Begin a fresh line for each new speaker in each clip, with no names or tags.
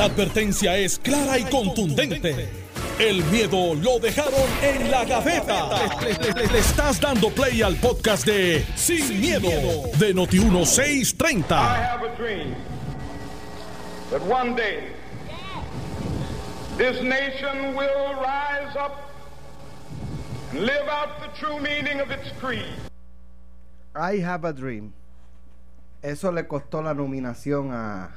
La advertencia es clara y contundente. El miedo lo dejaron en la gaveta. Le, estás dando play al podcast de Sin, miedo, de Noti1630.
I have a dream that one day this nation will rise up and live out the true meaning of its creed.
I have a dream. Eso le costó la nominación a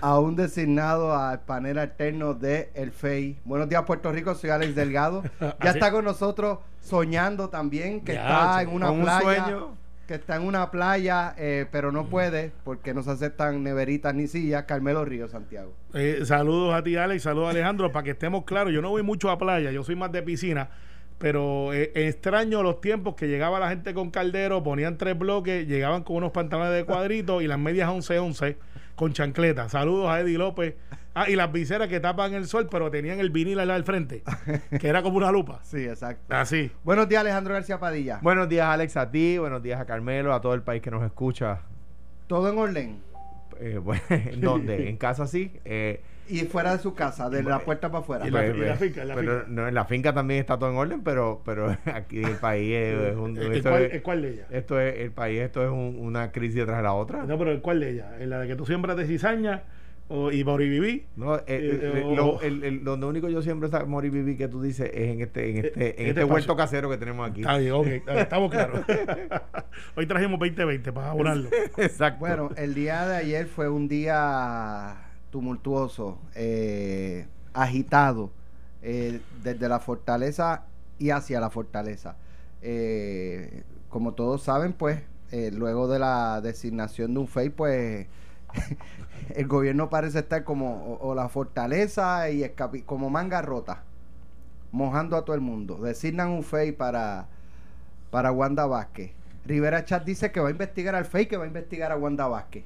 a un designado al panel alterno de El FEI. Buenos días, Puerto Rico. Soy Alex Delgado. Ya está con nosotros soñando también, que
Ya,
está en una
un
playa. Que está en una playa, eh, pero
Mm.
no puede porque no se aceptan neveritas ni sillas. Carmelo Río, Santiago.
Eh, saludos a ti, Alex, saludos a Alejandro, para que estemos claros, yo no voy mucho a playa, yo soy más de piscina, pero eh, extraño los tiempos que llegaba la gente con caldero, ponían tres bloques, llegaban con unos pantalones de cuadrito y las medias 11-11 con chancleta. Saludos a Eddie López. Ah, y las viseras que tapan el sol, pero tenían el vinil al frente, que era como una lupa.
Sí, exacto.
Así.
Buenos días, Alejandro García Padilla.
Buenos días, Alex, a ti. Buenos días a Carmelo, a todo el país que nos escucha.
Todo en orden.
Eh, bueno, ¿En dónde? En casa sí. Eh,
Y fuera de su casa, de la puerta para afuera.
Y la- y la finca, en la
pero
finca.
no, en la finca también está todo en orden, pero, pero aquí en el país es, un,
¿El,
esto,
cuál,
es,
el cuál de ellas?
esto es el país, esto es un- una crisis detrás de la otra.
No, pero el cuál de ellas? ¿En la de que tú siembras de cizaña o, y moriviví?
No, eh, eh,
Eh, o-
lo, el, el- donde único yo siempre está morir vivir que tú dices es en este, en
Eh,
este, en
este
este huerto casero que tenemos aquí.
Está bien, ok, está bien, estamos claros. Hoy trajimos 2020 para abonarlo.
Exacto.
Bueno, el día de ayer fue un día tumultuoso, eh, agitado, eh, desde la fortaleza y hacia la fortaleza. Eh, como todos saben, pues, eh, luego de la designación de un FEI, pues, el gobierno parece estar como o, o la fortaleza y escapi- como manga rota, mojando a todo el mundo. Designan un FEI para, para Wanda Vázquez. Rivera Chat dice que va a investigar al FEI, que va a investigar a Wanda Vázquez.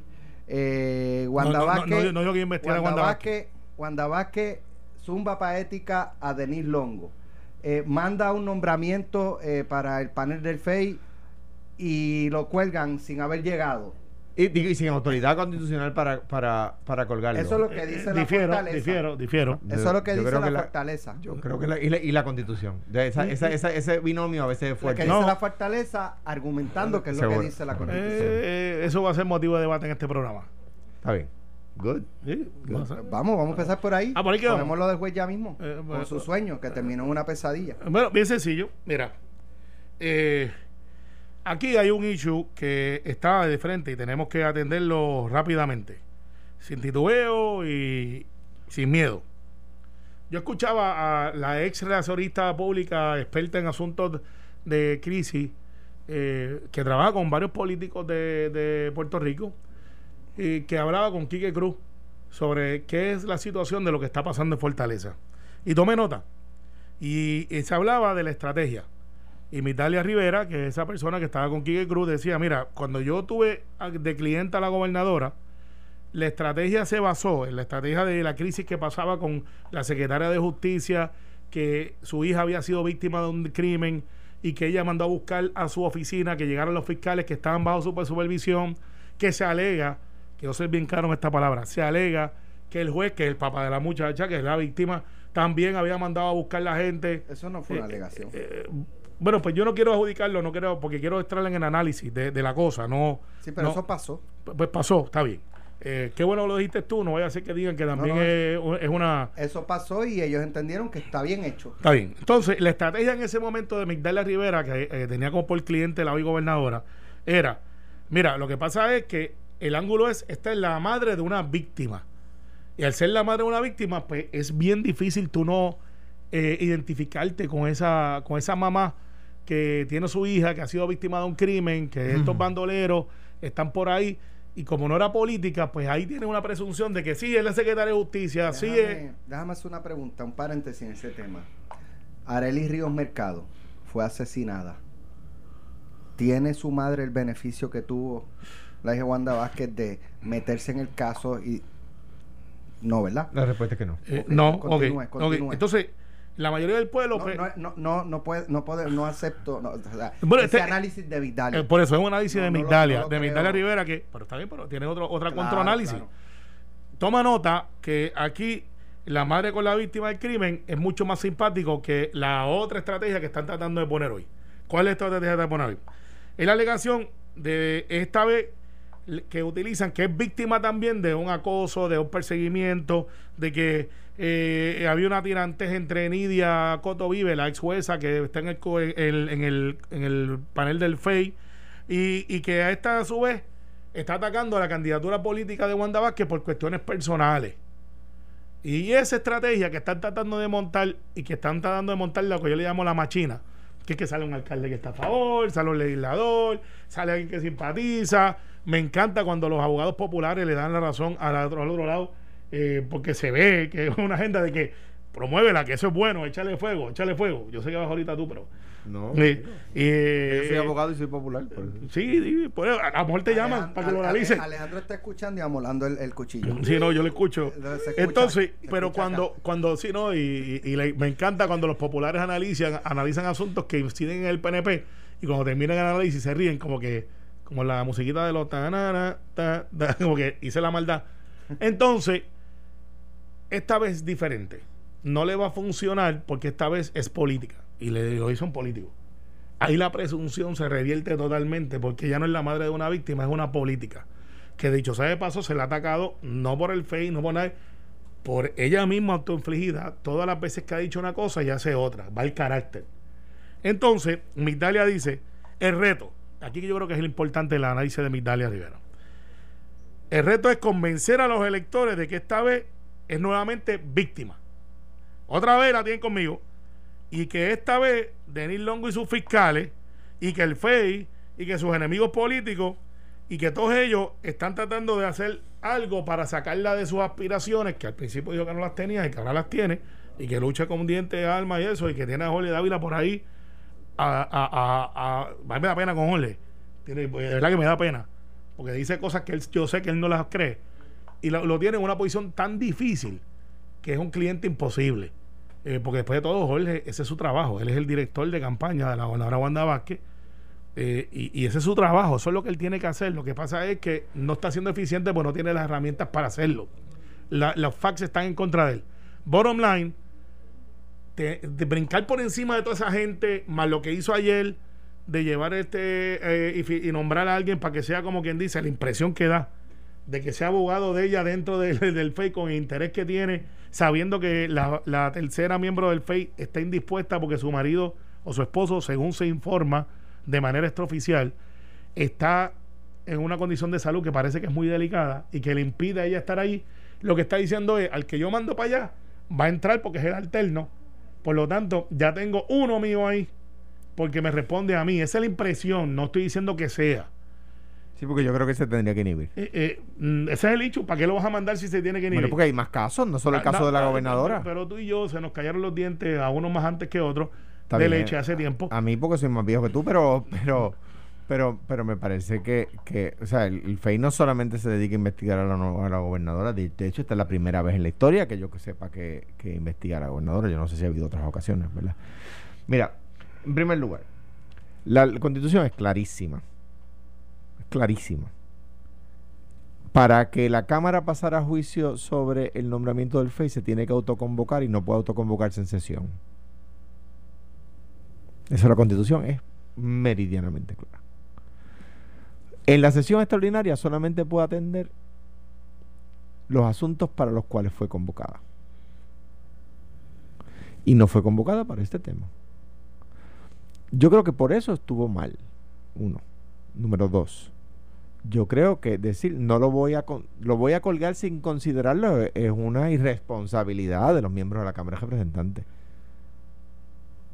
Eh, Wanda
No, no, no,
Vázquez,
investigar a
Wanda
Wanda
Vázquez, Wanda Vázquez zumba paética a Denis Longo. Eh, manda un nombramiento eh, para el panel del FEI y lo cuelgan sin haber llegado.
Y, y sin autoridad constitucional para, para, para colgarlo.
Eso es lo que dice la
difiero,
fortaleza.
difiero, difiero.
Eso es lo que
Yo
dice
creo
la
que la-
fortaleza.
Yo creo que la, y, la, y la constitución. De esa, esa, esa- ese binomio a veces es
Lo
fuerte.
que
No.
dice la fortaleza argumentando que es lo que
Seguro.
dice la constitución.
Eh, eso va a ser motivo de debate en este programa.
Está bien. Good.
Sí, ser-
Vamos, vamos a empezar por ahí.
Ah, por ahí.
Ponemos lo del juez ya mismo.
Eh,
con
bueno,
su sueño, que terminó en una pesadilla.
Bueno, bien sencillo. Mira, eh, aquí hay un issue que está de frente y tenemos que atenderlo rápidamente, sin titubeo y sin miedo. Yo escuchaba a la ex relacionista pública, experta en asuntos de crisis, eh, que trabaja con varios políticos de, Puerto Rico, y que hablaba con Quique Cruz sobre qué es la situación de lo que está pasando en Fortaleza. Y tomé nota. Y se hablaba de la estrategia. Y Mitalia Rivera, que es esa persona que estaba con Quique Cruz, decía, mira, cuando yo tuve a- de clienta a la gobernadora, la estrategia se basó en la estrategia de la crisis que pasaba con la secretaria de Justicia, que su hija había sido víctima de un crimen y que ella mandó a buscar a su oficina, que llegaron los fiscales que estaban bajo su supervisión, que se alega, que yo soy bien claro en esta palabra, se alega que el juez, que es el papá de la muchacha, que es la víctima, también había mandado a buscar la gente.
Eso no fue una
Eh,
alegación.
eh, bueno, pues yo no quiero adjudicarlo, no quiero, porque quiero estar en el análisis de, de la cosa, no.
sí, pero
no-
eso pasó.
Pues pasó, está bien. Eh, qué bueno lo dijiste tú, no vaya a ser que digan que también
no.
Es, es una...
Eso pasó y ellos entendieron que está bien hecho.
Está bien. Entonces, la estrategia en ese momento de Migdalia Rivera, que eh, tenía como por cliente la hoy gobernadora, era, mira, lo que pasa es que el ángulo es, esta es la madre de una víctima. Y al ser la madre de una víctima, pues es bien difícil tú no eh, identificarte con esa, con esa mamá que tiene su hija, que ha sido víctima de un crimen, que estos bandoleros están por ahí. Y como no era política, pues ahí tiene una presunción de que sí, es la secretaria de justicia, sí es...
Déjame, déjame hacer una pregunta, un paréntesis en ese tema. Arely Ríos Mercado fue asesinada. ¿Tiene su madre el beneficio que tuvo la hija Wanda Vázquez de meterse en el caso y... No, ¿verdad?
La respuesta es que no.
Eh, no,
continúe,
ok, ok.
continúe.
Entonces, la mayoría del pueblo...
No,
pues,
no, no, no, no, puede, no, puede, no acepto no, o sea,
Bueno,
ese
este-
análisis de Vidal.
eh, por eso es un análisis de Migdalia, de. Migdalia Rivera, que, pero está bien, pero tiene otro, otra
Claro,
contraanálisis.
claro.
Toma nota que aquí la madre con la víctima del crimen es mucho más simpático que la otra estrategia que están tratando de poner hoy. ¿Cuál es la estrategia de poner hoy? Es la alegación de esta vez que utilizan que es víctima también de un acoso, de un perseguimiento, de que eh, había una tirantez entre Nidia Coto Vive, la ex jueza que está en el, el- en el, en el panel del FEI, y, y que a esta a su vez está atacando a la candidatura política de Wanda Vázquez por cuestiones personales. Y esa estrategia que están tratando de montar y que están tratando de montar lo que yo le llamo la machina, que es que sale un alcalde que está a favor, sale un legislador, sale alguien que simpatiza. Me encanta cuando los abogados populares le dan la razón al otro, al otro lado, eh, porque se ve que es una agenda de que promuévela, que eso es bueno, échale fuego, échale fuego. Yo sé que vas ahorita tú, pero.
No.
Sí, eh,
Yo soy abogado y soy popular. por eso.
Sí, sí, por eso, a lo mejor te llaman
Alejandro-
para que lo analicen.
Alejandro está escuchando y amolando el, el cuchillo.
Sí, no, yo lo escucho.
Escucha,
Entonces, pero cuando,
acá.
cuando sí, no, y, y- y le- me encanta cuando los populares analizan, analizan asuntos que inciden en el PNP y cuando terminan el análisis se ríen como que, como la musiquita de los tanana, ta, ta, como que hice la maldad. Entonces, esta vez diferente. No le va a funcionar porque esta vez es política y le lo hizo un político. Ahí la presunción se revierte totalmente porque ya no es la madre de una víctima, es una política. Que dicho sea de paso, se le ha atacado no por el FEI, no por nadie, por ella misma autoinfligida. Todas las veces que ha dicho una cosa y hace otra, va el carácter. Entonces, Migdalia dice: el reto, aquí yo creo que es el importante el análisis de Migdalia Rivera. El reto es convencer a los electores de que esta vez es nuevamente víctima. Otra vez la tienen conmigo. Y que esta vez Denis Longo y sus fiscales, y que el FEI, y que sus enemigos políticos, y que todos ellos están tratando de hacer algo para sacarla de sus aspiraciones, que al principio dijo que no las tenía y que ahora las tiene, y que lucha con dientes de alma y eso, y que tiene a Jorge Dávila por ahí. A, a, a, a- me da pena con Jorge. Tiene, de verdad que me da pena. Porque dice cosas que él- yo sé que él no las cree. Y lo, tiene en una posición tan difícil que es un cliente imposible. Eh, porque después de todo, Jorge, ese es su trabajo. Él es el director de campaña de la gobernadora Wanda Vázquez. eh, y, ese es su trabajo. Eso es lo que él tiene que hacer. Lo que pasa es que no está siendo eficiente porque no tiene las herramientas para hacerlo. La- los facts están en contra de él. Bottom line, de brincar por encima de toda esa gente, más lo que hizo ayer, de llevar este eh, y, y nombrar a alguien para que sea como quien dice, la impresión que da de que sea abogado de ella dentro del, del FEI con el interés que tiene, sabiendo que la, la tercera miembro del FEI está indispuesta porque su marido o su esposo, según se informa de manera extraoficial, está en una condición de salud que parece que es muy delicada y que le impide a ella estar ahí, lo que está diciendo es, al que yo mando para allá, va a entrar porque es el alterno. Por lo tanto, ya tengo uno mío ahí porque me responde a mí. Esa es la impresión, no estoy diciendo que sea.
Sí, porque yo creo que se tendría que inhibir.
Eh, eh, mm, ese es el hecho. ¿Para qué lo vas a mandar si se tiene que
Bueno,
inhibir?
porque hay más casos, no solo el
Ah,
caso
no,
de la
ah,
gobernadora.
Pero tú y yo se nos cayeron los dientes a uno más antes que otro
Está
de
bien.
leche hace tiempo.
A mí porque soy más viejo que tú, pero pero pero pero me parece que, que o sea, el, el FEI no solamente se dedica a investigar a la, no- a la gobernadora, de, de hecho esta es la primera vez en la historia que yo que sepa que, que investiga a la gobernadora, yo no sé si ha habido otras ocasiones, ¿verdad? Mira, en primer lugar, la, la constitución es clarísima, clarísima. Para que la Cámara pasara a juicio sobre el nombramiento del FEI se tiene que autoconvocar y no puede autoconvocarse en sesión. Eso la constitución es meridianamente clara. En la sesión extraordinaria solamente puede atender los asuntos para los cuales fue convocada. Y no fue convocada para este tema. Yo creo que por eso estuvo mal. Uno. Número dos. Yo creo que decir no lo voy a lo voy a colgar sin considerarlo es una irresponsabilidad de los miembros de la Cámara de Representantes.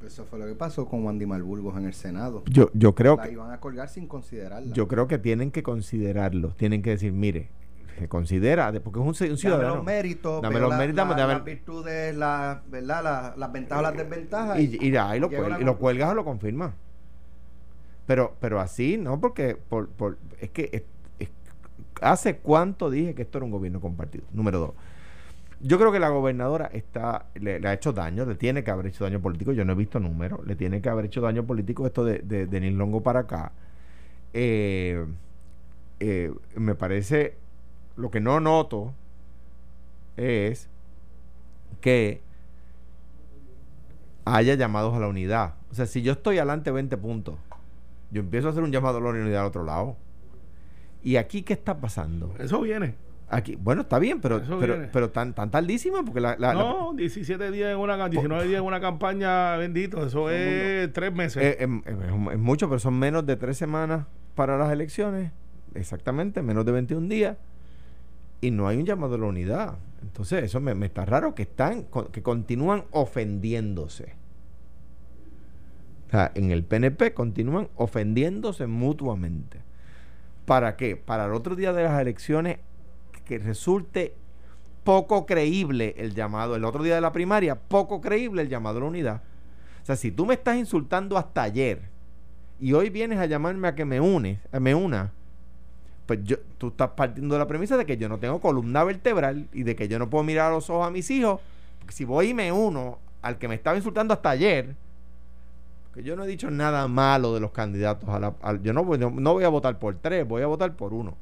Eso fue lo que pasó con Wandy Malburgos en el Senado.
Yo, yo creo
La
que
iban a colgar sin considerarla.
Yo creo que tienen que considerarlo. Tienen que decir, mire, se considera, de- porque es un, ci- un
Dame
ciudadano.
los méritos,
Dame los
la-
méritos,
la-
dame-
las virtudes, la, ¿verdad? La- las ventajas, las desventajas.
Y, y y lo,
llega a
cuel-
una
y lo cuelgas o lo confirmas. Pero, pero así, ¿no? Porque por, por, es que hace cuánto dije que esto era un gobierno compartido. Número dos. Yo creo que la gobernadora está le, ha hecho daño, le tiene que haber hecho daño político. Yo no he visto números, le tiene que haber hecho daño político esto de, de, de Nil Longo para acá. Eh, eh, me parece, lo que no noto es que haya llamados a la unidad. O sea, si yo estoy adelante 20 puntos, yo empiezo a hacer un llamado a la unidad al otro lado. ¿Y aquí qué está pasando?
Eso viene.
Aquí, bueno, está bien, pero,
Eso
pero,
viene.
pero tan, tan tardísima porque la, la- la-
no, 17 días en una, 19 días en una campaña, bendito. Eso es tres meses.
eh, em, em, es, mucho, pero son menos de tres semanas para las elecciones. Exactamente, menos de 21 días. Y no hay un llamado a la unidad. Entonces, eso me, me está raro que están, que continúan ofendiéndose. O sea, en el PNP continúan ofendiéndose mutuamente. ¿Para qué? Para el otro día de las elecciones que resulte poco creíble el llamado, el otro día de la primaria, poco creíble el llamado a la unidad. O sea, si tú me estás insultando hasta ayer y hoy vienes a llamarme a que me unes, a me una, pues yo, tú estás partiendo de la premisa de que yo no tengo columna vertebral y de que yo no puedo mirar a los ojos a mis hijos. Si voy y me uno al que me estaba insultando hasta ayer, yo no he dicho nada malo de los candidatos a la, yo no, no, no voy a votar por tres, voy a votar por uno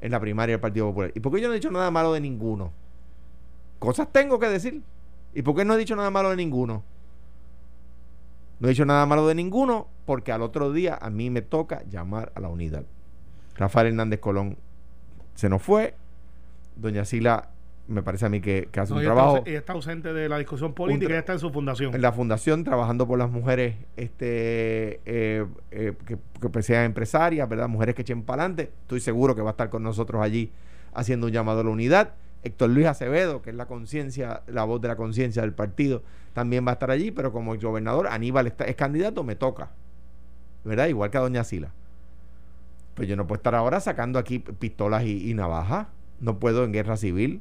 en la primaria del Partido Popular. ¿Y por qué yo no he dicho nada malo de ninguno? Cosas tengo que decir. ¿Y por qué no he dicho nada malo de ninguno? No he dicho nada malo de ninguno porque al otro día a mí me toca llamar a la unidad. Rafael Hernández Colón se nos fue. Doña Sila me parece a mí que, que hace
No,
un
ella,
trabajo
está, ella está ausente de la discusión política, ella está en su fundación.
en la fundación trabajando por las mujeres este eh, eh, que, que pues sean empresarias, ¿verdad? Mujeres que echen para adelante. Estoy seguro que va a estar con nosotros allí haciendo un llamado a la unidad. Héctor Luis Acevedo, que es la conciencia, la voz de la conciencia del partido, también va a estar allí, pero como gobernador Aníbal está- es candidato, me toca. ¿Verdad? Igual que a Doña Sila. Pues yo no puedo estar ahora sacando aquí pistolas y, y navajas. No puedo en guerra civil.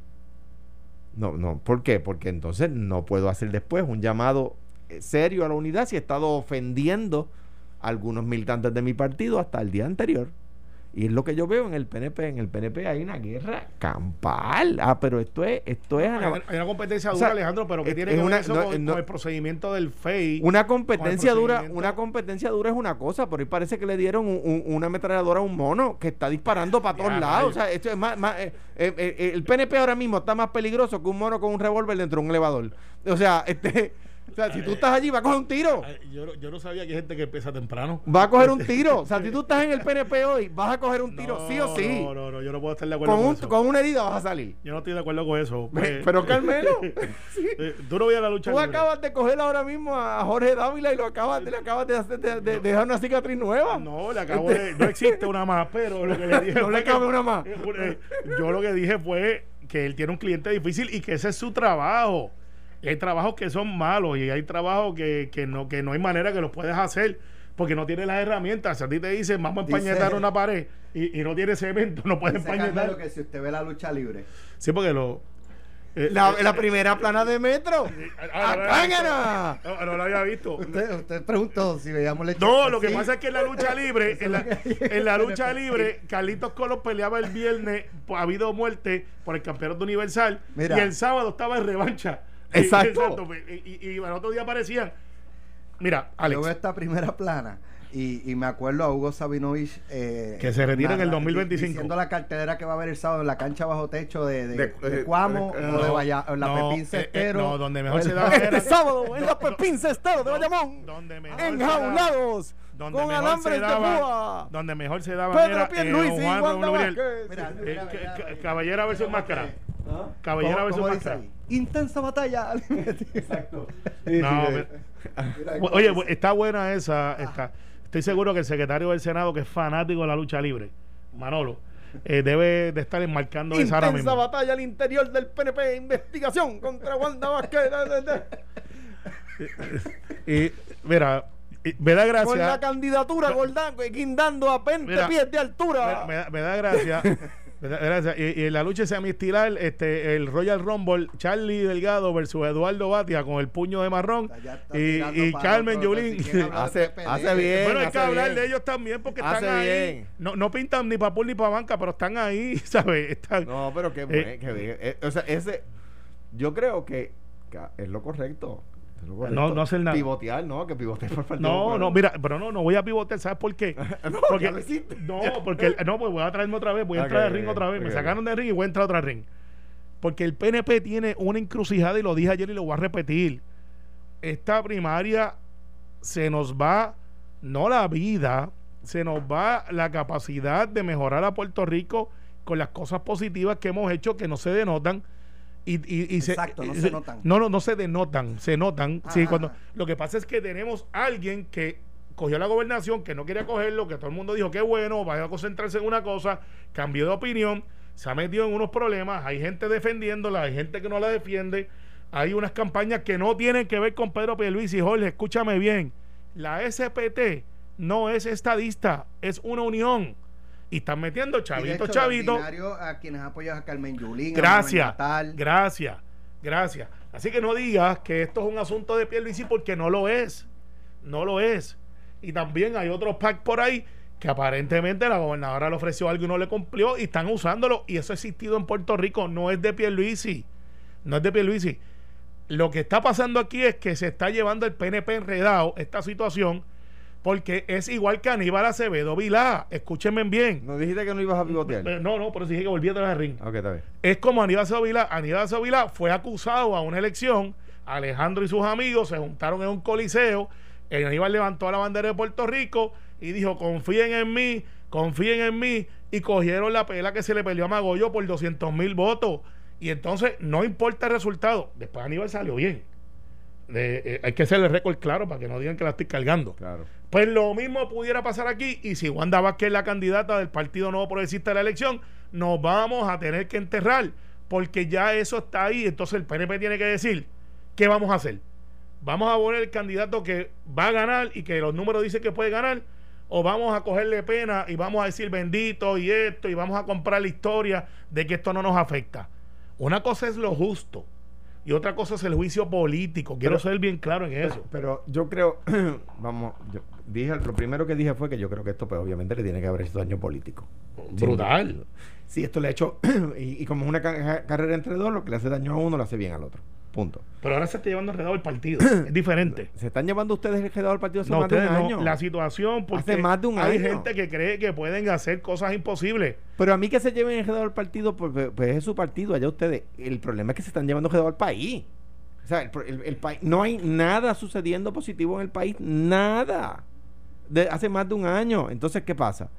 No, no. ¿Por qué? Porque entonces no puedo hacer después un llamado eh, serio a la unidad si he estado ofendiendo a algunos militantes de mi partido hasta el día anterior. Y es lo que yo veo en el PNP. En el PNP hay una guerra campal. Ah, pero esto es, esto es
hay, una competencia
O
dura,
sea,
Alejandro, pero ¿qué
es-
tiene que ver
una-
eso
no,
con,
no-
con el procedimiento del FEI?
una competencia dura, una competencia dura es una cosa, pero hoy parece que le dieron un- un- una ametralladora a un mono que está disparando para todos
Ya,
lados. O sea, esto es más, más, eh, eh, eh, el PNP ahora mismo está más peligroso que un mono con un revólver dentro de un elevador. O sea, este, o sea, si tú estás allí, va a coger un tiro.
Yo, no- yo no sabía que hay gente que empieza temprano.
Va a coger un tiro. O sea, si tú estás en el PNP hoy, vas a coger un tiro, sí o sí.
No, no, no, yo no puedo estar de acuerdo
Con,
con,
un-
eso.
con una herida vas a salir.
Yo no estoy de acuerdo con eso. Eh,
Pero Carmelo,
eh, tú no veías la lucha
tú
libre.
acabas de coger ahora mismo a Jorge Dávila y lo acabas, le acabas de, hacer, de, de- de dejar una cicatriz nueva.
No, le acabo de. No existe una más, pero lo que le dije.
No le cabe una más.
eh, Yo lo que dije fue que él tiene un cliente difícil y que ese es su trabajo. Y hay trabajos que son malos y hay trabajos que, que, no, que no hay manera que los puedes hacer porque no tienes las herramientas. Si a ti te dicen vamos a
Dice-
empañetar una pared y, y no tienes cemento, no puedes empañetar.
que si usted ve la lucha libre,
Sí, porque lo. eh,
La,
eh,
la primera plana de metro.
ah, no lo había visto.
¡Apángala!
No, no lo había visto.
usted, usted preguntó si veíamos leche.
No, lo que
Sí.
pasa es que en la lucha libre, en la, en la lucha libre, Carlitos Colón peleaba el viernes, pues, ha habido muerte por el campeonato universal,
Mira.
y el sábado estaba en revancha.
Exacto.
pues, Y, y, y al otro día aparecían. Mira,
Yo veo
Alex,
esta primera plana y, y me acuerdo a Hugo Sabinovich eh,
Que se retira en el
narra-
2025.
diciendo la cartelera que va a haber el sábado en la cancha bajo techo de, de,
De-
de
de-
Cuamo
de-
o
no,
de Valla, o en la
no,
Pepín
eh, eh,
Cestero.
no, donde mejor
o
se daba
la-
era-
Este sábado en la Pepín Cestero de Bayamón.
donde mejor se daba-
Enjaulados
donde
con
mejor
alambres
se
de púa.
Donde mejor se daba
Pedro Pierluisi y
Juan
Wanda
Gabriel.
Vázquez.
Mira,
Eh,
mira,
ca-
mira,
ca-
mira.
Caballera versus
¿Cómo
máscara.
que?
Caballera
¿Cómo-
versus máscara.
Intensa batalla. Exacto.
No, pero- Oye, está buena esa. Está. Estoy seguro que el secretario del Senado, que es fanático de la lucha libre, Manolo, eh, debe de estar enmarcando esa ahora
Intensa
mismo.
batalla al interior del PNP. Investigación contra Wanda Vázquez. de-
Y mira, y me da
Con la
gracia.
candidatura Gordán, guindando a 20
Mira,
pies de altura.
me da- me da gracia. Gracias. Y, y en la lucha semiestilar, este, el Royal Rumble, Charlie Delgado versus Eduardo Batia con el puño de marrón. Y, y Carmen Yulín.
si
Hace- hace bien.
Bueno, hay que hablar
bien.
de ellos también porque están ahí.
bien.
No, no pintan ni para pool ni para banca, pero están ahí, ¿sabes? Están,
No, pero qué bueno, qué bien. Eh, o sea, ese, yo creo que, que es lo correcto.
No- no hacer nada.
Pivotear, no, que pivotear por Partido
No, no, mira, pero no, no voy a pivotear, ¿sabes por qué?
No,
Porque, no, porque no, pues voy a traerme otra vez, voy a entrar al
ok,
ring otra vez. Me sacaron del ring y voy a entrar a otra ring. Porque el PNP tiene una encrucijada y lo dije ayer y lo voy a repetir. Esta primaria se nos va, no la vida, se nos va la capacidad de mejorar a Puerto Rico con las cosas positivas que hemos hecho que no se denotan. Y, y- y
Exacto, no se notan.
No, no, no se denotan, se notan. Sí, cuando, lo que pasa es que tenemos alguien que cogió la gobernación, que no quería cogerlo, que todo el mundo dijo que bueno, vaya a concentrarse en una cosa, cambió de opinión, se ha metido en unos problemas, hay gente defendiéndola, hay gente que no la defiende, hay unas campañas que no tienen que ver con Pedro Pierluisi, Jorge, escúchame bien, la SPT no es estadista, es una unión. Y están metiendo chavito,
hecho,
chavito.
A quienes apoyan a Carmen Yulín,
Gracias, gracias, gracias. Así que no digas que esto es un asunto de Pierluisi porque no lo es, no lo es. Y también hay otros PAC por ahí que aparentemente la gobernadora le ofreció algo y no le cumplió y están usándolo y eso ha existido en Puerto Rico, no es de Pierluisi, no es de Pierluisi. Lo que está pasando aquí es que se está llevando el PNP enredado esta situación porque es igual que Aníbal Acevedo Vilá, escúchenme bien.
No dijiste que no ibas a pivotear.
Eh, No, no, pero sí dije que volví a traer el ring
ok, está bien.
es como Aníbal Sevilla. Aníbal Sevilla fue acusado a una elección. Alejandro y sus amigos se juntaron en un coliseo. El Aníbal levantó la bandera de Puerto Rico y dijo: Confíen en mí, confíen en mí. Y cogieron la pela que se le peleó a Magollo por 200 mil votos. Y entonces no importa el resultado. Después Aníbal salió bien. De- eh, hay que hacerle récord claro para que no digan que la estoy cargando.
Claro.
Pues lo mismo pudiera pasar aquí y si Wanda Vázquez es la candidata del Partido Nuevo Progresista de la elección, nos vamos a tener que enterrar porque ya eso está ahí. Entonces el PNP tiene que decir, ¿qué vamos a hacer? ¿Vamos a poner el candidato que va a ganar y que los números dicen que puede ganar? ¿O vamos a cogerle pena y vamos a decir bendito y esto y vamos a comprar la historia de que esto no nos afecta? Una cosa es lo justo y otra cosa es el juicio político. Quiero
Pero-
ser bien claro en eso.
Pero yo creo, vamos, yo dije, lo primero que dije fue que yo creo que esto, pues obviamente le tiene que haber hecho daño político.
Brutal.
Sí, esto le ha hecho, y, y como es una ca- carrera entre dos, lo que le hace daño a uno le hace bien al otro. Punto.
Pero ahora se está llevando enredado el partido. es diferente.
¿Se están llevando ustedes el quedado del partido hace
No,
más de un
no.
año?
La situación, porque
Hace más de un
hay
año.
gente que cree que pueden hacer cosas imposibles.
Pero a mí que se lleven el quedado del partido, pues, pues, pues es su partido, allá ustedes. El problema es que se están llevando el quedado al país. O sea, el, el- el país, no hay nada sucediendo positivo en el país, nada. De hace más de un año. Entonces, ¿qué pasa?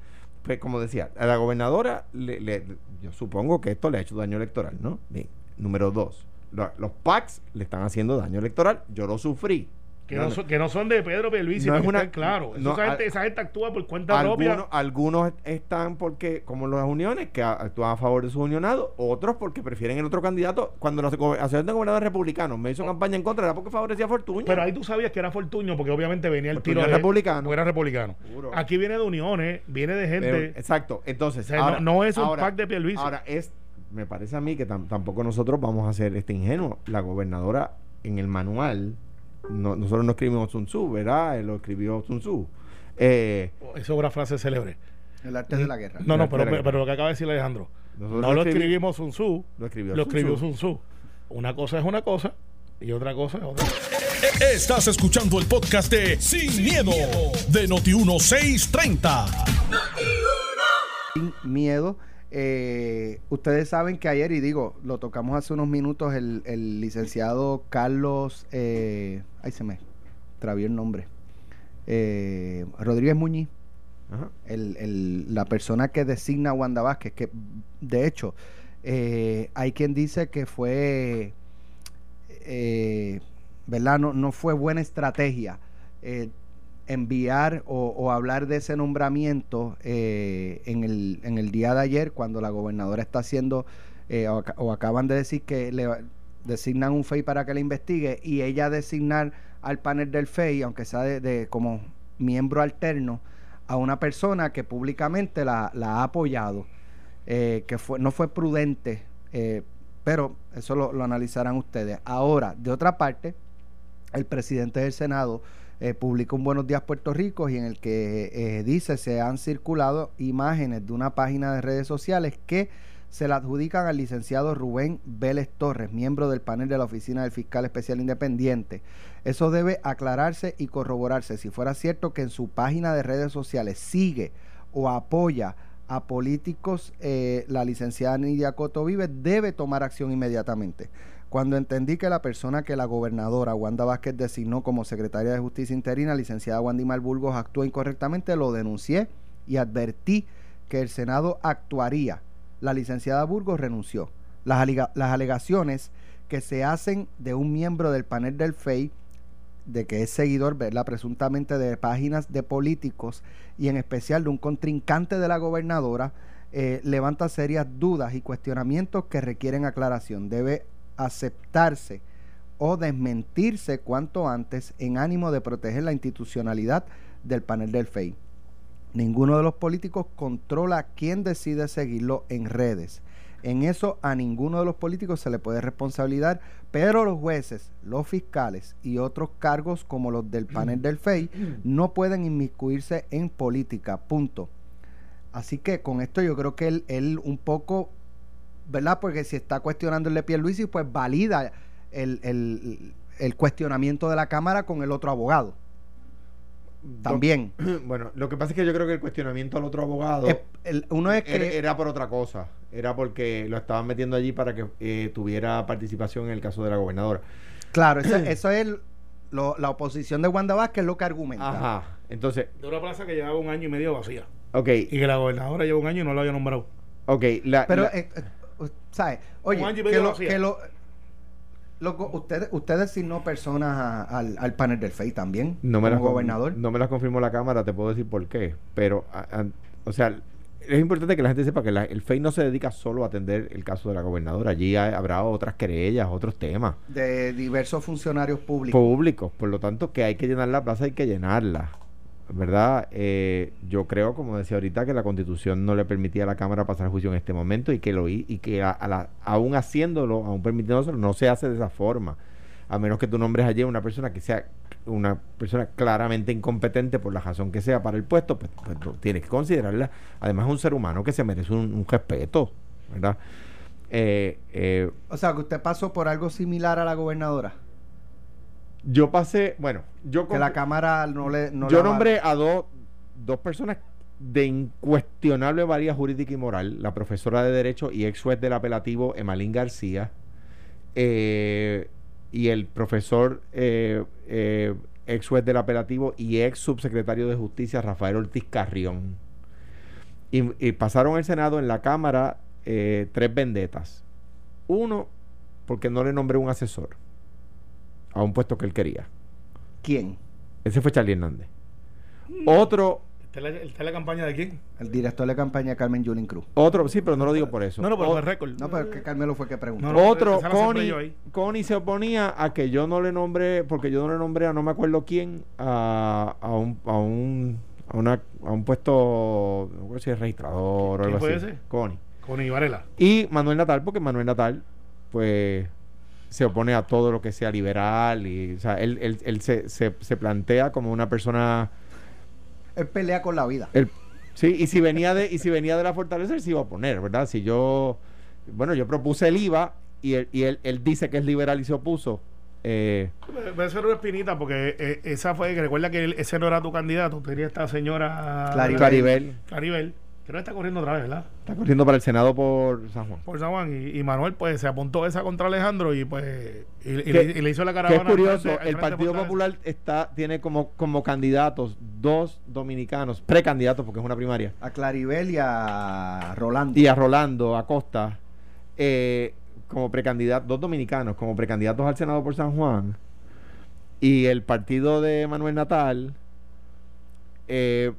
Pues como decía, a la gobernadora, le- le- yo supongo que esto le ha hecho daño electoral, ¿no? Número dos, lo- los PACs le están haciendo daño electoral. Yo lo sufrí.
Que
No,
son, que no son de Pedro Pierluisi,
No es una-
claro. Eso, esa, gente,
al-
esa gente actúa por cuenta
Algunos,
propia.
algunos están porque, como las uniones, que actúan a favor de sus unionados, otros porque prefieren el otro candidato. Cuando go- asociación de gobernadores republicanos me hizo campaña en contra, era porque favorecía a Fortuño.
Pero ahí tú sabías que era Fortuño, porque obviamente venía el
Fortuño
tiro de
republicano.
era republicano.
Seguro.
Aquí viene de uniones, viene de gente.
Pero, exacto. Entonces,
O sea, no- es un
ahora-
pack de Pierluisi.
Ahora, es, me parece a mí que tam- tampoco nosotros vamos a ser este ingenuo. La gobernadora en el manual, no- nosotros no escribimos Sun Tzu, ¿verdad? Él lo escribió Sun Tzu. Eh,
Esa es una frase célebre.
El arte de la guerra.
No, no, pero, pero lo que acaba de decir Alejandro.
Nosotros
no lo
escribi-
escribimos Sun Tzu,
lo escribió
lo
Sun
escribió
Tzu.
Sun Tzu. Una cosa es una cosa y otra cosa es otra.
Estás escuchando el podcast de Sin, miedo, de Noti1630.
Sin miedo. Eh, ustedes saben que ayer, y digo, lo tocamos hace unos minutos, el, el licenciado Carlos, eh, ay se me travió el nombre, eh, Rodríguez Muñiz,
Ajá.
el, el- la persona que designa a Wanda Vázquez, que de hecho eh, hay quien dice que fue, eh, ¿verdad? No, no fue buena estrategia eh, enviar o, hablar de ese nombramiento eh, en, el, en el día de ayer cuando la gobernadora está haciendo eh, o, aca- o acaban de decir que le designan un FEI para que la investigue y ella designar al panel del FEI, aunque sea de, como miembro alterno, a una persona que públicamente la, ha apoyado. eh, que fue, no fue prudente, pero eso lo, lo analizarán ustedes. Ahora, de otra parte, el presidente del Senado eh, publicó un Buenos Días Puerto Rico y en el que eh, dice se han circulado imágenes de una página de redes sociales que se la adjudican al licenciado Rubén Vélez Torres, miembro del panel de la Oficina del Fiscal Especial Independiente. Eso debe aclararse y corroborarse. Si fuera cierto que en su página de redes sociales sigue o apoya a políticos, eh, la licenciada Nidia Coto Vive debe tomar acción inmediatamente. Cuando entendí que la persona que la gobernadora Wanda Vázquez designó como secretaria de Justicia Interina, licenciada Wandy Burgos, actuó incorrectamente, lo denuncié y advertí que el Senado actuaría. La licenciada Burgos renunció. Las alegaciones que se hacen de un miembro del panel del FEI, de que es seguidor, ¿verdad? presuntamente de páginas de políticos y en especial de un contrincante de la gobernadora, eh, levanta serias dudas y cuestionamientos que requieren aclaración. Debe aceptarse o desmentirse cuanto antes en ánimo de proteger la institucionalidad del panel del FEI. Ninguno de los políticos controla quién decide seguirlo en redes. En eso a ninguno de los políticos se le puede responsabilizar, pero los jueces, los fiscales y otros cargos como los del panel del FEI no pueden inmiscuirse en política, punto. Así que con esto yo creo que él, él un poco, ¿verdad? Porque si está cuestionando el de Pierluisi, pues valida el, el, el cuestionamiento de la Cámara con el otro abogado. También.
Bueno, lo que pasa es que yo creo que el cuestionamiento al otro abogado
Es- el- uno es
era,
que...
era por otra cosa. Era porque lo estaban metiendo allí para que eh, tuviera participación en el caso de la gobernadora.
Claro, eso, eso es el- lo- la oposición de Wanda Vázquez es lo que argumenta.
Ajá. Entonces,
De una plaza que llevaba un año y medio vacía.
ok,
Y que la gobernadora lleva un año y no la había nombrado.
ok. La,
Pero,
la-
eh, ¿sabes? Oye, que lo, que lo, loco, usted, usted designó personas a- al, al panel del FEI también,
no me
como
las
gobernador.
No me las confirmó la Cámara, te puedo decir por qué. Pero, a- a- o sea, es importante que la gente sepa que la- el FEI no se dedica solo a atender el caso de la gobernadora. Allí hay- habrá otras querellas, otros temas
de diversos funcionarios públicos.
públicos. Por lo tanto, que hay que llenar la plaza, hay que llenarla. ¿Verdad? Eh, yo creo, como decía ahorita, que la constitución no le permitía a la Cámara pasar juicio en este momento y que lo y que a- la- aún haciéndolo, aún permitiéndolo, no se hace de esa forma. A menos que tú nombres allí una persona que sea una persona claramente incompetente por la razón que sea para el puesto, pues, pues tienes que considerarla. Además, un ser humano que se merece un, un respeto, ¿verdad? Eh, eh,
O sea, que usted pasó por algo similar a la gobernadora.
Yo pasé, bueno, yo
Que la Cámara no le... No
yo nombré a dos, dos personas de incuestionable valía jurídica y moral, la profesora de Derecho y ex juez del apelativo Emalín García, eh, y el profesor eh, eh, ex juez del apelativo y ex subsecretario de Justicia Rafael Ortiz Carrión. Y, y pasaron el Senado en la Cámara tres vendetas. Uno, porque no le nombré un asesor a un puesto que él quería.
¿Quién?
Ese fue Charlie Hernández. Otro,
¿Está la, está la campaña de quién?
El director de campaña Carmen Yulín Cruz.
otro, sí, pero no lo digo por eso.
No, no, pero
O-
fue récord.
No, pero es que Carmelo fue que preguntó.
No, no.
otro,
la
Connie. Connie se oponía a que yo no le nombré, porque yo no le nombré a no me acuerdo quién, a, a un, a un, a una, a un puesto, no recuerdo si es registrador o
¿Quién
algo
fue
así.
ese?
Connie.
Con Ibarela.
Y Manuel Natal, porque Manuel Natal, pues, se opone a todo lo que sea liberal y, o sea, él, él, él se, se, se plantea como una persona
Él pelea con la vida.
Sí, y si venía de y si venía de la fortaleza él se iba a oponer, ¿verdad? Si yo bueno, yo propuse el IVA y él, y él, él dice que es liberal y se opuso. Eh,
ser una espinita porque eh, esa fue, que recuerda que él- ese no era tu candidato, tú tenías esta señora
Claribel.
Claribel
Claribel. Creo que está corriendo otra vez, ¿verdad?
está corriendo para el Senado por San Juan.
Por San Juan. Y, y Manuel, pues, se apuntó esa contra Alejandro y, pues, y, y
Que-
le, y le hizo la
Que
caravana.
es curioso,
frente-
el Partido. Popular está tiene como como candidatos dos dominicanos, precandidatos porque es una primaria,
A Claribel y a Rolando.
y a Rolando Acosta eh, como precandidatos, dos dominicanos como precandidatos al Senado por San Juan y el partido de Manuel Natal eh,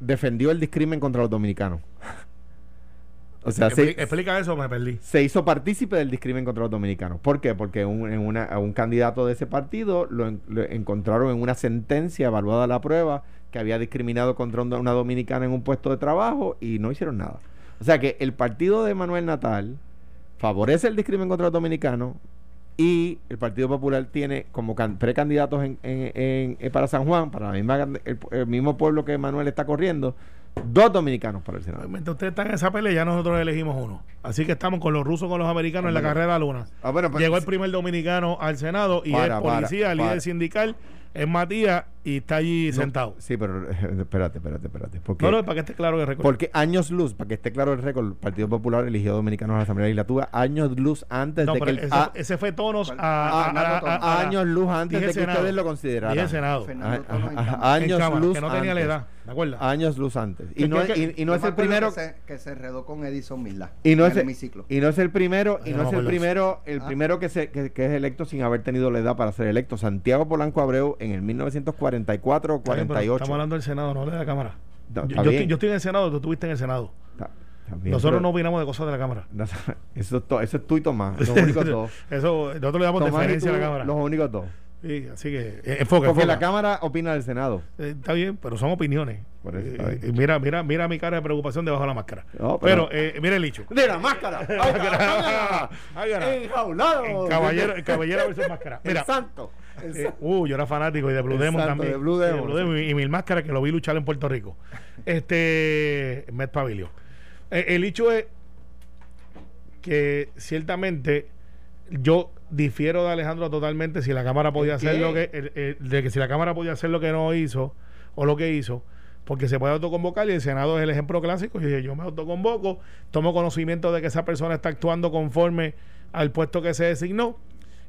defendió el discrimen contra los dominicanos. o sea, se,
Explica eso, me perdí.
se hizo partícipe del discrimen contra los dominicanos. ¿Por qué? Porque un, en una, a un candidato de ese partido lo encontraron en una sentencia evaluada la prueba que había discriminado contra una, una dominicana en un puesto de trabajo y no hicieron nada. O sea que el partido de Manuel Natal favorece el discrimen contra los dominicanos y el Partido Popular tiene como can- precandidatos en, en- en- eh, para San Juan, para la misma, el, el mismo pueblo que Manuel está corriendo, dos dominicanos para el Senado.
Mientras ustedes están en esa pelea, ya nosotros elegimos uno. Así que estamos con los rusos, con los americanos en la carrera de la luna.
Ah, bueno, pues-
Llegó el primer dominicano al Senado y
Para,
es
para,
policía, líder
para.
sindical, es Matías y está allí sentado.
Sí, pero espérate, espérate, espérate. Porque,
no, no, para que esté claro el récord.
Porque años luz, para que esté claro el récord, el Partido Popular eligió a dominicanos a la Asamblea Legislativa años luz antes de que el,
ese, a, fue Tonos
ah,
a, a, a,
años luz antes de que ustedes lo consideraran. Dije
Senado.
años luz
que no tenía
antes, la
edad, ¿me acuerdas?
Años luz antes. Y no, y, no es el primero
que se, que redó con Edison Milá.
Y no es
el,
y no es el primero, y no es el primero, el
ah.
primero que se que es electo sin haber tenido la edad para ser electo. Santiago Polanco Abreu en el
1940 44,
48.
Estamos hablando del Senado, no de la Cámara. Yo, estoy, en el Senado, tú estuviste en el Senado. Nosotros no opinamos de cosas de la Cámara.
Eso es, to, eso es tú y Tomás, los únicos dos.
Eso, nosotros le damos deferencia a la Cámara.
Los únicos dos.
Así que eh, enfoca.
Porque la Cámara opina del Senado.
Eh, está bien, pero son opiniones. Eh, eh, mira, mira, mira mi cara de preocupación debajo de la máscara. Pero,
pero
mira el dicho.
De la máscara. Enjaulado.
caballero, caballero versus máscara. Mira,
santo.
Eh, uh, yo era fanático y de Blue Demon también.
de Blue
Sí,
Demon,
y, y Mil Máscara que lo vi luchar en Puerto Rico. Este, Met Pavilion. Eh, el hecho es que ciertamente yo difiero de Alejandro totalmente si la cámara podía
¿En
hacer
qué?
lo que el- el- de que si la cámara podía hacer lo que no hizo o lo que hizo porque se puede autoconvocar y el Senado es el ejemplo clásico y yo me autoconvoco tomo conocimiento de que esa persona está actuando conforme al puesto que se designó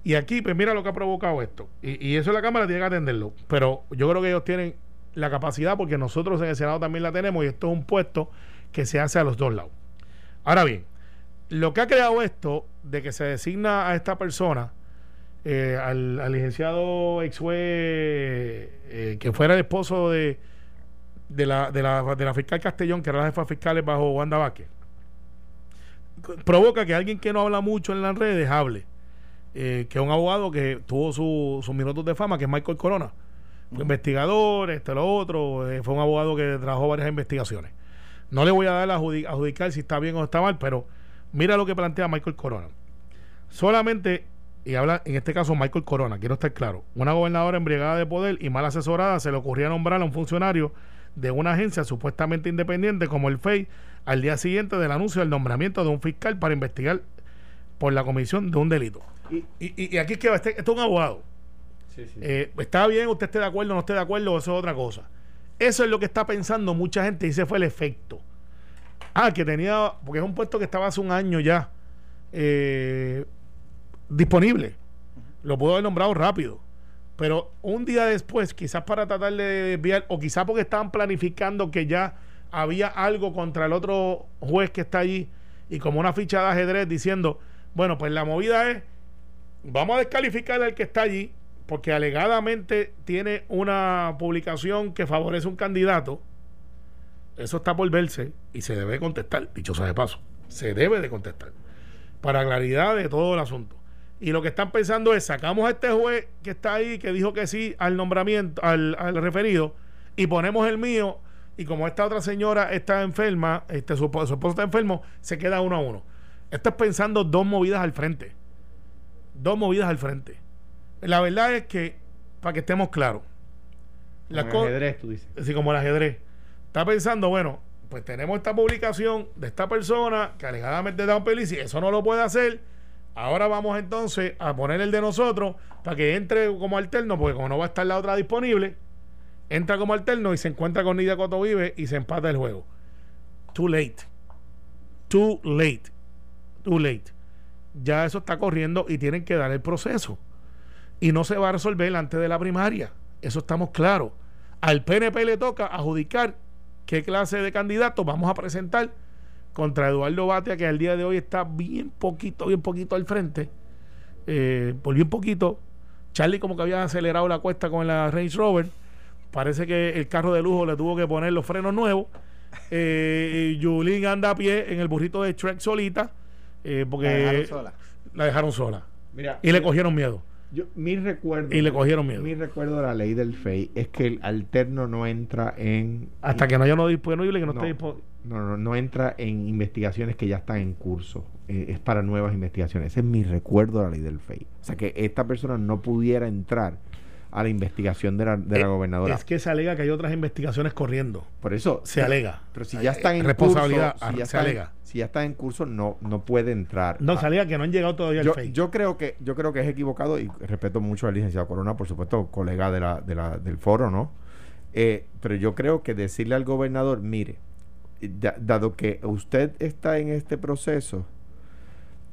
y aquí pues mira lo que ha provocado esto. Y, y eso la cámara tiene que atenderlo. Pero yo creo que ellos tienen la capacidad porque nosotros en el Senado también la tenemos y esto es un puesto que se hace a los dos lados. Ahora bien lo que ha creado esto de que se designa a esta persona, eh, al, licenciado Exue, eh, que fuera el esposo de, de, la, de, la, de la fiscal Castellón, que era la jefa de fiscales bajo Wanda Vázquez, provoca que alguien que no habla mucho en las redes hable. Eh, que es un abogado que tuvo su- sus minutos de fama, que es Michael Corona. Fue investigador, este, lo otro, eh, fue un abogado que trabajó varias investigaciones. No le voy a dar a adjudi- adjudicar si está bien o está mal, pero mira lo que plantea Michael Corona. Solamente, y habla en este caso Michael Corona, quiero estar claro, una gobernadora embriagada de poder y mal asesorada se le ocurría nombrar a un funcionario de una agencia supuestamente independiente como el FEI al día siguiente del anuncio del nombramiento de un fiscal para investigar por la comisión de un delito. Y, y- y aquí es que este, este es un abogado. Eh, está bien, usted esté de acuerdo no esté de acuerdo, eso es otra cosa. Eso es lo que está pensando mucha gente y ese fue el efecto. Ah, que tenía, porque es un puesto que estaba hace un año ya eh, disponible. Lo pudo haber nombrado rápido. Pero un día después, quizás para tratar de desviar, o quizás porque estaban planificando que ya había algo contra el otro juez que está allí, y como una ficha de ajedrez diciendo, bueno, pues la movida es, vamos a descalificar al que está allí, porque alegadamente tiene una publicación que favorece un candidato, eso está por verse y se debe contestar, dicho sea de paso, se debe de contestar, para claridad de todo el asunto. Y lo que están pensando es, sacamos a este juez que está ahí, que dijo que sí al nombramiento, al, referido, y ponemos el mío, y como esta otra señora está enferma, este, su, su esposo está enfermo, se queda uno a uno. Esto es pensando dos movidas al frente. Dos movidas al frente. La verdad es que, para que estemos claros, la
Con
co-
ajedrez, tú dices.
así como el ajedrez, está pensando, bueno, pues tenemos esta publicación de esta persona que alegadamente da un pelis y eso no lo puede hacer. Ahora vamos entonces a poner el de nosotros para que entre como alterno, porque como no va a estar la otra disponible, entra como alterno y se encuentra con Nidia Cotovive y se empata el juego. Too late. Too late. Too late. Ya eso está corriendo y tienen que dar el proceso. Y no se va a resolver antes de la primaria. Eso estamos claros. Al PNP le toca adjudicar qué clase de candidato vamos a presentar contra Eduardo Batia, que al día de hoy está bien poquito, bien poquito al frente. Eh, por bien poquito. Charlie como que había acelerado la cuesta con la Range Rover. Parece que el carro de lujo le tuvo que poner los frenos nuevos. Eh, anda a pie en el burrito de Trek solita. Eh, porque
La dejaron sola.
la dejaron sola.
Mira,
Y le cogieron miedo.
yo, mi recuerdo.
Y le cogieron miedo.
Mi recuerdo de la ley del FEI es que el alterno no entra en.
Hasta que no haya uno disponible que no,
No.
esté disponible.
No, no, no entra en investigaciones que ya están en curso. Eh, es para nuevas investigaciones. Ese es mi recuerdo de la ley del FEI. O sea, que esta persona no pudiera entrar a la investigación de la, de la
Eh,
gobernadora.
Es que se alega que hay otras investigaciones corriendo.
Por eso
Se alega.
Pero si ya están en
Responsabilidad,
curso, si ya
se
están,
alega.
Si ya están en curso, no, no puede entrar.
No,
a-
se alega que no han llegado todavía
yo,
al FEI.
yo creo que yo creo que es equivocado y respeto mucho al licenciado Corona, por supuesto, colega de la, de la, del foro, ¿no? Eh, pero yo creo que decirle al gobernador, mire, da- dado que usted está en este proceso,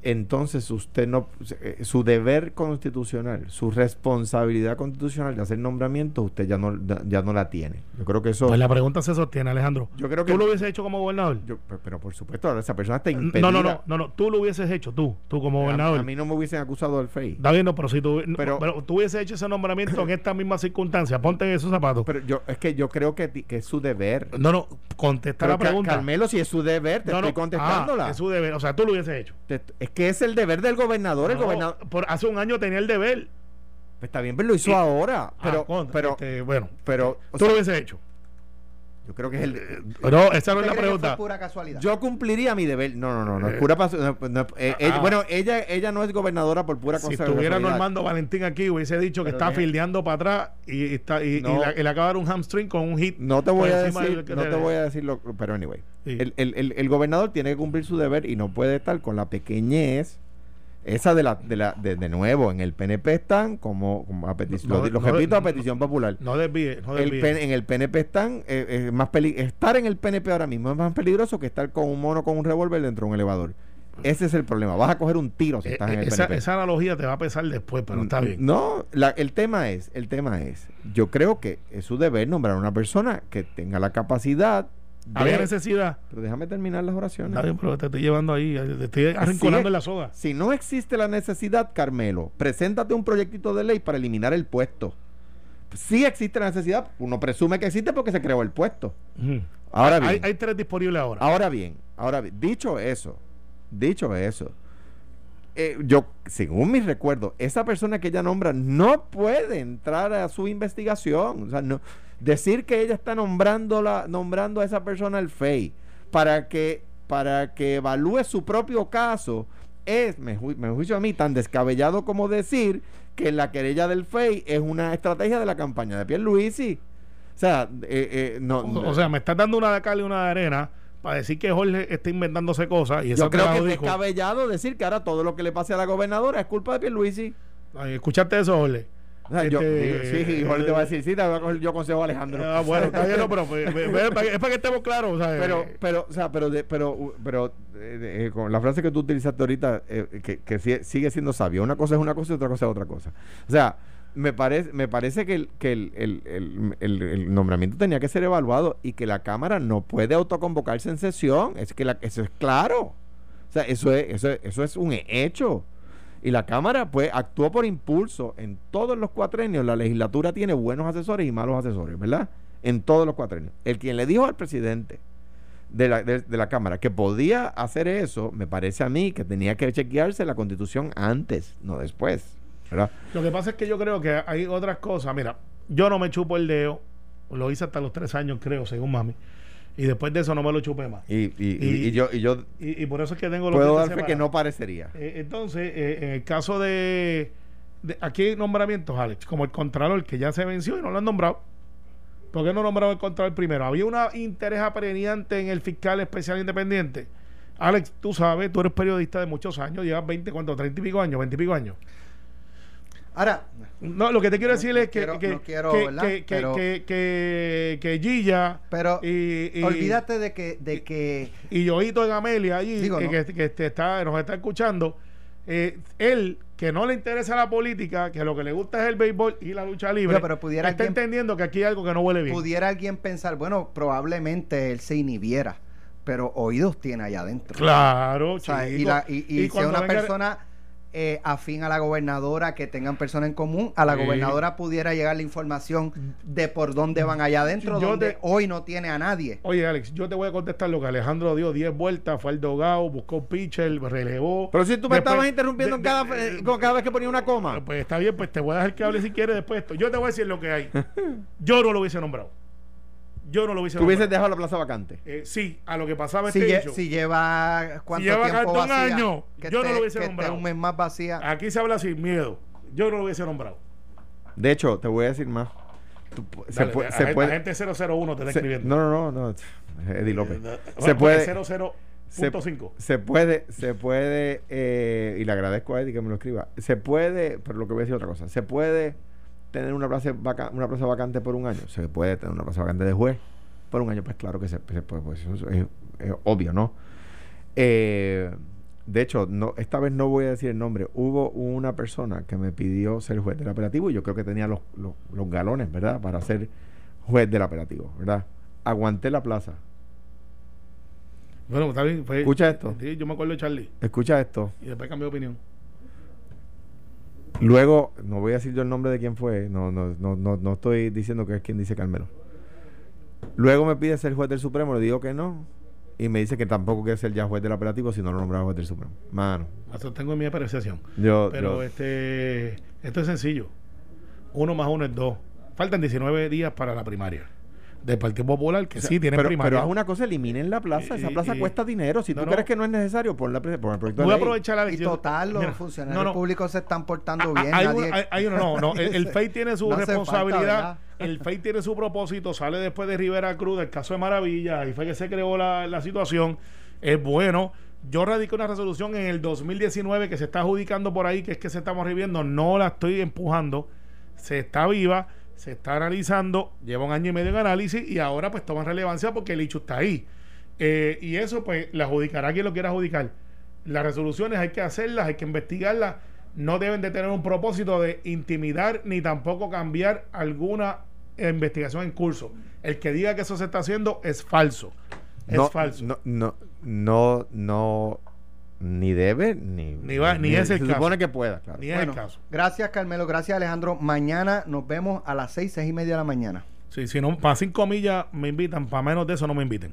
entonces usted no, eh, su deber constitucional, su responsabilidad constitucional de hacer nombramientos, usted ya no, ya no la tiene. Yo creo que eso,
Pues la pregunta se sostiene, Alejandro.
yo creo que,
¿Tú lo hubieses hecho como gobernador?
yo- pero- por supuesto, ahora esa persona está impedida.
No, no, no, no, no, tú lo hubieses hecho, tú, tú como gobernador.
A, mí no me hubiesen acusado del FEI.
Está bien, no, pero si tú,
Pero-
pero, tú hubieses hecho ese nombramiento en esta misma circunstancia, ponte en esos zapatos.
Pero yo, es que yo creo que, que es su deber.
no, no, contesta
Pero
la pregunta.
Carmelo, si es su deber, te
no,
estoy contestándola.
ah, es su deber, o sea, tú lo hubieses hecho.
Te- es que es el deber del gobernador. el gobernador
por, hace un año tenía el deber.
Pues está bien, pero lo hizo ahora. Pero,
Ah, contra,
pero,
este, bueno,
pero
tú
sea,
lo hubieses hecho.
Yo creo que es el.
No, esa no es
¿Usted
la pregunta.
pura casualidad.
Yo cumpliría mi deber. No, no, no. no, es
Eh,
pura no, no, eh, ella- bueno, ella, ella no es gobernadora por pura
Si
cosa de
estuviera
casualidad.
Normando Valentín aquí, hubiese dicho que
Pero
está fildeando para atrás y, está, y, y
No.
la- y le acaba de dar un hamstring con un hit.
No te voy a decir,
del
no
te-
te voy a decir lo, pero anyway.
Sí.
El, el- el- el gobernador tiene que cumplir su deber y no puede estar con la pequeñez esa de la, de la, de, de nuevo, en el PNP están como, como a petición,
No,
lo, lo
no,
repito, a petición popular.
No desvíe, no
El
desvíe.
P- en el PNP están eh, eh, más peli estar en el PNP ahora mismo es más peligroso que estar con un mono con un revólver dentro de un elevador. Ese es el problema. Vas a coger un tiro si
Eh,
estás en
eh,
el
esa,
PNP.
esa analogía te va a pesar después, pero está bien.
No, la- el tema es, el tema es, yo creo que es su deber nombrar a una persona que tenga la capacidad de-
Había necesidad.
Pero déjame terminar las oraciones.
Está bien, pero te estoy llevando ahí, eh, te estoy arrinconando en la soga.
Si no existe la necesidad, Carmelo, preséntate un proyectito de ley para eliminar el puesto. Si existe la necesidad, uno presume que existe porque se creó el puesto. Ahora bien,
Hay, hay tres disponibles ahora.
ahora bien, ahora bien, dicho eso, dicho eso, eh, yo, según mis recuerdos, esa persona que ella nombra no puede entrar a su investigación. O sea, no, decir que ella está nombrando, la, nombrando a esa persona al FEI para que, para que evalúe su propio caso es, me, ju- me juicio a mí, tan descabellado como decir que la querella del FEI es una estrategia de la campaña de Pierluisi. O sea, eh, eh, no,
o, o sea, me estás dando una de cal y una de arena para decir que Jorge está inventándose cosas y eso
Yo creo que es descabellado decir que ahora todo lo que le pase a la gobernadora es culpa de Pierluisi.
Ay, ¿Escuchaste eso, Jorge?
O sea, yo,
Este,
sí, Jorge te va a decir, sí, te voy a coger yo consejo a Alejandro.
Ah, bueno, está bien, no, pero pues, es para que estemos claros. sea,
pero,
eh,
pero, o sea, pero, de- pero, pero eh, eh, con la frase que tú utilizaste ahorita, eh, que, que sigue, sigue siendo sabia. Una cosa es una cosa y otra cosa es otra cosa. O sea, me parece, me parece que, el, que el, el- el- nombramiento tenía que ser evaluado y que la Cámara no puede autoconvocarse en sesión. Es que la- eso es claro. O sea, eso es, eso es, eso es un hecho. Y la Cámara, pues, actuó por impulso. En todos los cuatrenios, la legislatura tiene buenos asesores y malos asesores, ¿verdad? En todos los cuatrenios. El quien le dijo al presidente de la, de, de la Cámara que podía hacer eso, me parece a mí que tenía que chequearse la constitución antes, no después. ¿Verdad?
Lo que pasa es que yo creo que hay otras cosas. Mira, yo no me chupo el dedo. Lo hice hasta los tres años, creo, según mami. Y después de eso no me lo chupé más.
Y, y, y-
Y-
yo, y yo
Y, por eso es que tengo los
puedo
dientes
dar fe que no parecería.
Eh, entonces, eh, en el caso de, de- Aquí hay nombramientos, Alex, como el Contralor, que ya se venció y no lo han nombrado. ¿Por qué no nombraron el Contralor primero? Había un interés apremiante en el fiscal especial independiente. Alex, tú sabes, tú eres periodista de muchos años, llevas 20, ¿cuánto? 30 y pico años, 20 y pico años.
Ahora,
No, lo que te quiero decir es que,
quiero-
que,
no quiero,
que, que,
Pero-
Gilla
pero
y, y,
olvídate de que, de que
y Yoito en Amelia allí,
Digo,
que,
¿no?
que- está, nos está escuchando, eh, él, que no le interesa la política, que lo que le gusta es el béisbol y la lucha libre,
pero pudiera
está
alguien-
entendiendo que aquí hay algo que no huele bien.
pudiera alguien pensar, bueno, probablemente él se inhibiera, pero oídos tiene allá adentro.
Claro,
O sea, y, la- y- y si
cuando
una
venga-
persona eh, afín a la gobernadora, que tengan personas en común, a la
Sí.
gobernadora pudiera llegar la información de por dónde van allá adentro,
Yo
donde
te-
hoy no tiene a nadie.
Oye, Alex, yo te voy a contestar lo que Alejandro dio 10 vueltas, fue al dogado, buscó pitcher, relevó.
Pero si tú me
Después-
estabas interrumpiendo
de-
cada,
de-
con cada vez que ponía una coma.
Pues está bien, pues te voy a dejar que hable si quieres después de esto. Yo te voy a decir lo que hay. Yo no lo hubiese nombrado. Yo no lo hubiese
¿Tú hubieses dejado la plaza vacante?
Eh, sí, a lo que pasaba
Si,
este
lle-
hecho.
si lleva cuánto
lleva
tiempo
casi un
vacía,
año,
que
yo no lo hubiese
que
nombrado.
un mes más vacía.
Aquí se habla sin miedo. Yo no lo hubiese nombrado.
De hecho, te voy a decir más. Tú se,
Dale,
puede-
a-
se
a-
puede.
Agente 001 te está
se-
escribiendo.
no, no, no, no. Eddie López.
Eh,
Se puede.
00.5.
Se puede, se puede, eh, y le agradezco a Eddie que me lo escriba. Se puede, pero lo que voy a decir es otra cosa. Se puede tener una plaza, vaca- una plaza vacante por un año. Se puede tener una plaza vacante de juez por un año. Pues claro que se, se puede, pues eso es, es obvio, ¿no? Eh, de hecho, no, esta vez no voy a decir el nombre. Hubo una persona que me pidió ser juez del apelativo y yo creo que tenía los, los, los galones, ¿verdad? Para ser juez del apelativo, ¿verdad? Aguanté la plaza.
Bueno, está bien. fue-
Escucha esto.
Sí, yo me acuerdo de Charlie.
Escucha esto.
Y después cambió de opinión.
Luego, no voy a decir yo el nombre de quién fue, no, no, no, no, no estoy diciendo que es quien dice Carmelo. Luego me pide ser juez del Supremo, le digo que no, y me dice que tampoco quiere ser ya juez del apelativo si no lo nombraba juez del Supremo. Mano,
Eso tengo en mi apreciación.
yo,
Pero
yo-
este esto es sencillo. Uno más uno es dos. Faltan 19 días para la primaria. Del Partido Popular, que
o sea,
sí tiene
pero,
primaria.
pero haz una cosa, eliminen la plaza, esa plaza
y-
cuesta dinero. Si
no,
tú
no.
crees que no es necesario, pon, la, pon el proyecto de
Voy a
ley.
aprovechar la
Y total, los
Mira,
funcionarios
no, no.
públicos se están portando bien.
hay,
nadie-
uno, hay- hay no, no. El, el FEI tiene su
falta,
responsabilidad. el FEI tiene su propósito. Sale después de Rivera Cruz, del caso de Maravilla. Ahí fue que se creó la, la situación. Es bueno. Yo radiqué una resolución en el 2019 que se está adjudicando por ahí, que es que se estamos reviendo. No la estoy empujando. Se está viva, se está analizando. Lleva un año y medio en análisis y ahora pues toma relevancia porque el hecho está ahí. Eh, y eso pues la adjudicará quien lo quiera adjudicar. Las resoluciones hay que hacerlas, hay que investigarlas. No deben de tener un propósito de intimidar ni tampoco cambiar alguna investigación en curso. El que diga que eso se está haciendo es falso. Es
no,
falso.
No, no, no, no, ni debe, ni,
Ni va- ni es el
se
caso.
supone que pueda, claro.
Ni es
Bueno,
el caso.
gracias Carmelo, gracias Alejandro. Mañana nos vemos a las seis, seis y media de la mañana.
Sí, si no, para cinco millas me invitan, para menos de eso no me inviten.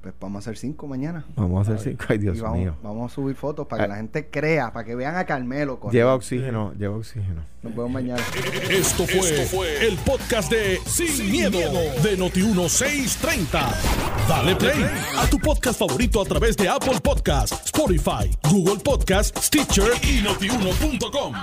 Pues vamos a hacer cinco mañana.
Vamos a hacer cinco. Ay, Dios
y vamos,
mío.
vamos a subir fotos para que
Ah.
la gente crea, para que vean a Carmelo.
Lleva oxígeno, lleva oxígeno.
Nos vemos mañana.
Esto fue, el podcast de Sin, miedo, de Noti1630. Dale play a tu podcast favorito a través de Apple Podcasts, Spotify, Google Podcasts, Stitcher y notiuno.com.